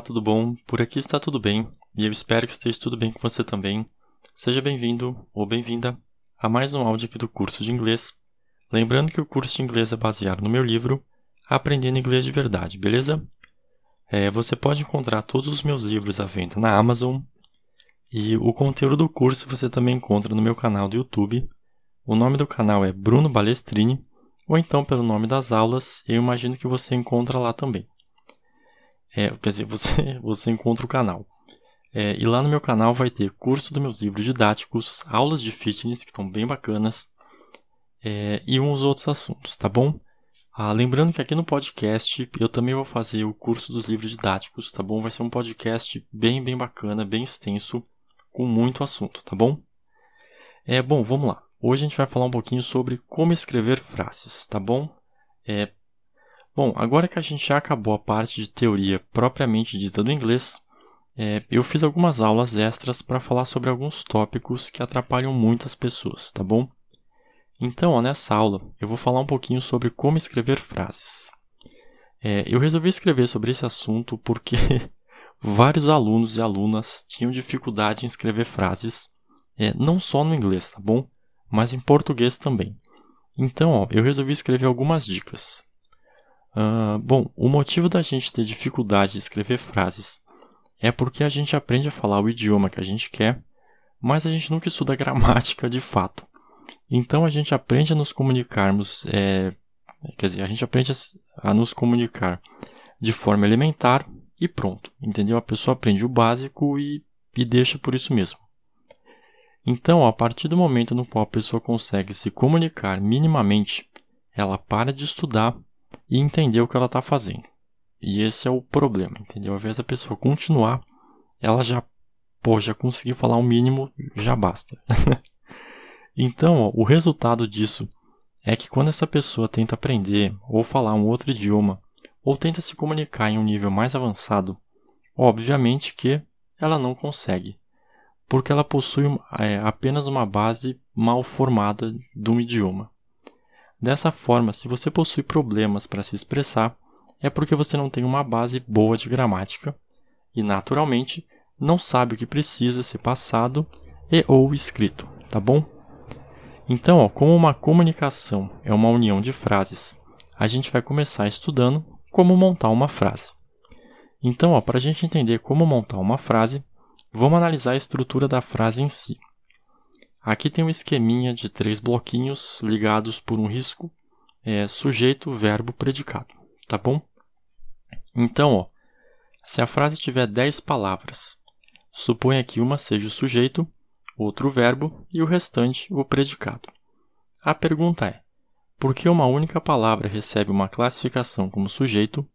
Olá, tudo bom? Por aqui está tudo bem e eu espero que esteja tudo bem com você também. Seja bem-vindo ou bem-vinda a mais um áudio aqui do curso de inglês. Lembrando que o curso de inglês é baseado no meu livro Aprendendo Inglês de Verdade, beleza? É, você pode encontrar todos os meus livros à venda na Amazon e o conteúdo do curso você também encontra no meu canal do YouTube. O nome do canal é Bruno Balestrini ou então pelo nome das aulas, eu imagino que você encontra lá também. É, quer dizer, você, você encontra o canal. É, e lá no meu canal vai ter curso dos meus livros didáticos, aulas de fitness que estão bem bacanas é, e uns outros assuntos, tá bom? Ah, lembrando que aqui no podcast eu também vou fazer o curso dos livros didáticos, tá bom? Vai ser um podcast bem, bem bacana, bem extenso, com muito assunto, tá bom? É bom, vamos lá. Hoje a gente vai falar um pouquinho sobre como escrever frases, tá bom? É, bom, agora que a gente já acabou a parte de teoria propriamente dita do inglês, é, eu fiz algumas aulas extras para falar sobre alguns tópicos que atrapalham muitas pessoas, tá bom? Então, ó, nessa aula, eu vou falar um pouquinho sobre como escrever frases. É, eu resolvi escrever sobre esse assunto porque vários alunos e alunas tinham dificuldade em escrever frases, é, não só no inglês, tá bom? mas em português também. Então, ó, eu resolvi escrever algumas dicas. Uh, bom, o motivo da gente ter dificuldade de escrever frases é porque a gente aprende a falar o idioma que a gente quer, mas a gente nunca estuda gramática de fato. Então a gente aprende a nos comunicarmos, é, quer dizer, a gente aprende a, a nos comunicar de forma elementar e pronto, entendeu? A pessoa aprende o básico e, e deixa por isso mesmo. Então, a partir do momento no qual a pessoa consegue se comunicar minimamente, ela para de estudar e entender o que ela está fazendo. E esse é o problema, entendeu? Ao invés da pessoa continuar, ela já, pô, já conseguiu falar o mínimo, já basta. então, ó, o resultado disso é que quando essa pessoa tenta aprender ou falar um outro idioma, ou tenta se comunicar em um nível mais avançado, obviamente que ela não consegue porque ela possui é, apenas uma base mal formada de um idioma. Dessa forma, se você possui problemas para se expressar, é porque você não tem uma base boa de gramática e, naturalmente, não sabe o que precisa ser passado e ou escrito, tá bom? Então, ó, como uma comunicação é uma união de frases, a gente vai começar estudando como montar uma frase. Então, para a gente entender como montar uma frase, Vamos analisar a estrutura da frase em si. Aqui tem um esqueminha de três bloquinhos ligados por um risco é, sujeito, verbo, predicado, tá bom? Então, ó, se a frase tiver 10 palavras, suponha que uma seja o sujeito, outro o verbo e o restante o predicado. A pergunta é: por que uma única palavra recebe uma classificação como sujeito,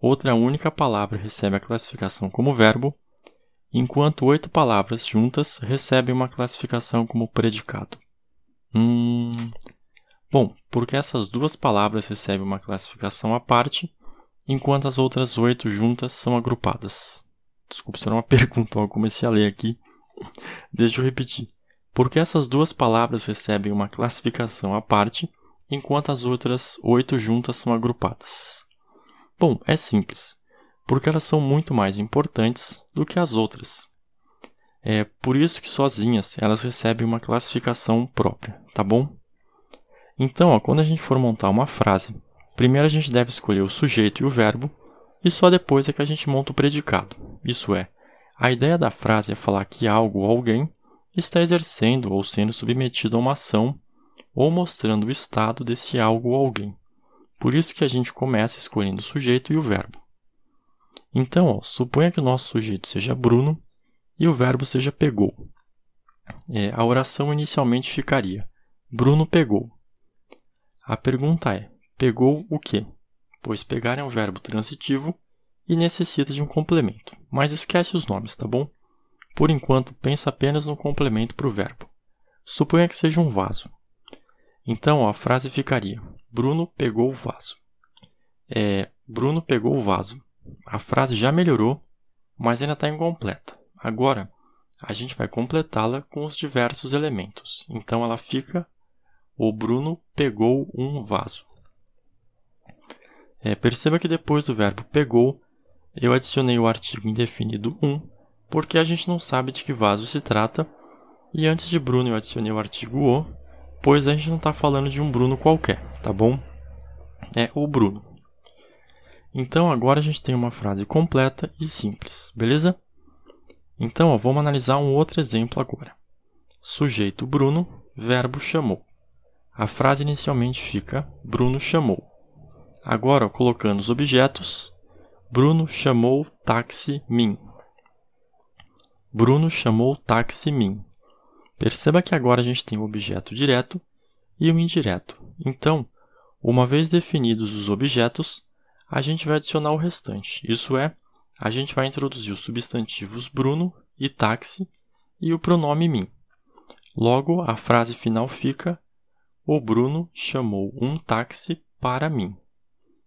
outra única palavra recebe a classificação como verbo enquanto oito palavras juntas recebem uma classificação como predicado. Hum. Bom, porque essas duas palavras recebem uma classificação à parte, enquanto as outras oito juntas são agrupadas. Desculpa, isso era uma pergunta, eu comecei a ler aqui. Deixa eu repetir. Porque essas duas palavras recebem uma classificação à parte, enquanto as outras oito juntas são agrupadas? Bom, é simples porque elas são muito mais importantes do que as outras. É por isso que sozinhas elas recebem uma classificação própria, tá bom? Então, ó, quando a gente for montar uma frase, primeiro a gente deve escolher o sujeito e o verbo, e só depois é que a gente monta o predicado. Isso é, a ideia da frase é falar que algo ou alguém está exercendo ou sendo submetido a uma ação ou mostrando o estado desse algo ou alguém. Por isso que a gente começa escolhendo o sujeito e o verbo. Então, ó, suponha que o nosso sujeito seja Bruno e o verbo seja pegou. É, a oração inicialmente ficaria: Bruno pegou. A pergunta é: pegou o quê? Pois pegar é um verbo transitivo e necessita de um complemento. Mas esquece os nomes, tá bom? Por enquanto, pensa apenas no complemento para o verbo. Suponha que seja um vaso. Então, ó, a frase ficaria: Bruno pegou o vaso. É, Bruno pegou o vaso a frase já melhorou, mas ainda está incompleta. Agora, a gente vai completá-la com os diversos elementos. Então, ela fica: O Bruno pegou um vaso. É, perceba que depois do verbo pegou, eu adicionei o artigo indefinido 1, porque a gente não sabe de que vaso se trata, e antes de Bruno eu adicionei o artigo o, pois a gente não está falando de um Bruno qualquer, tá bom? É o Bruno. Então agora a gente tem uma frase completa e simples, beleza? Então ó, vamos analisar um outro exemplo agora. Sujeito Bruno, verbo chamou. A frase inicialmente fica Bruno chamou. Agora, ó, colocando os objetos, Bruno chamou táxi mim. Bruno chamou táxi mim. Perceba que agora a gente tem o objeto direto e o indireto. Então, uma vez definidos os objetos, a gente vai adicionar o restante. Isso é, a gente vai introduzir os substantivos Bruno e táxi e o pronome mim. Logo, a frase final fica: O Bruno chamou um táxi para mim.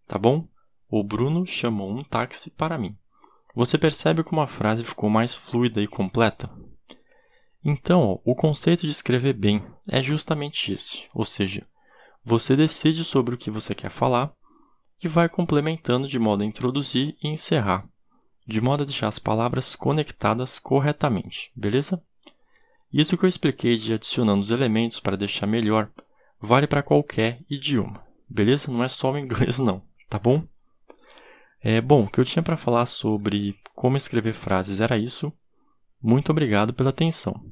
Tá bom? O Bruno chamou um táxi para mim. Você percebe como a frase ficou mais fluida e completa? Então, o conceito de escrever bem é justamente esse, ou seja, você decide sobre o que você quer falar e vai complementando de modo a introduzir e encerrar, de modo a deixar as palavras conectadas corretamente, beleza? Isso que eu expliquei de adicionando os elementos para deixar melhor vale para qualquer idioma, beleza? Não é só o inglês não, tá bom? É, bom, o que eu tinha para falar sobre como escrever frases era isso. Muito obrigado pela atenção.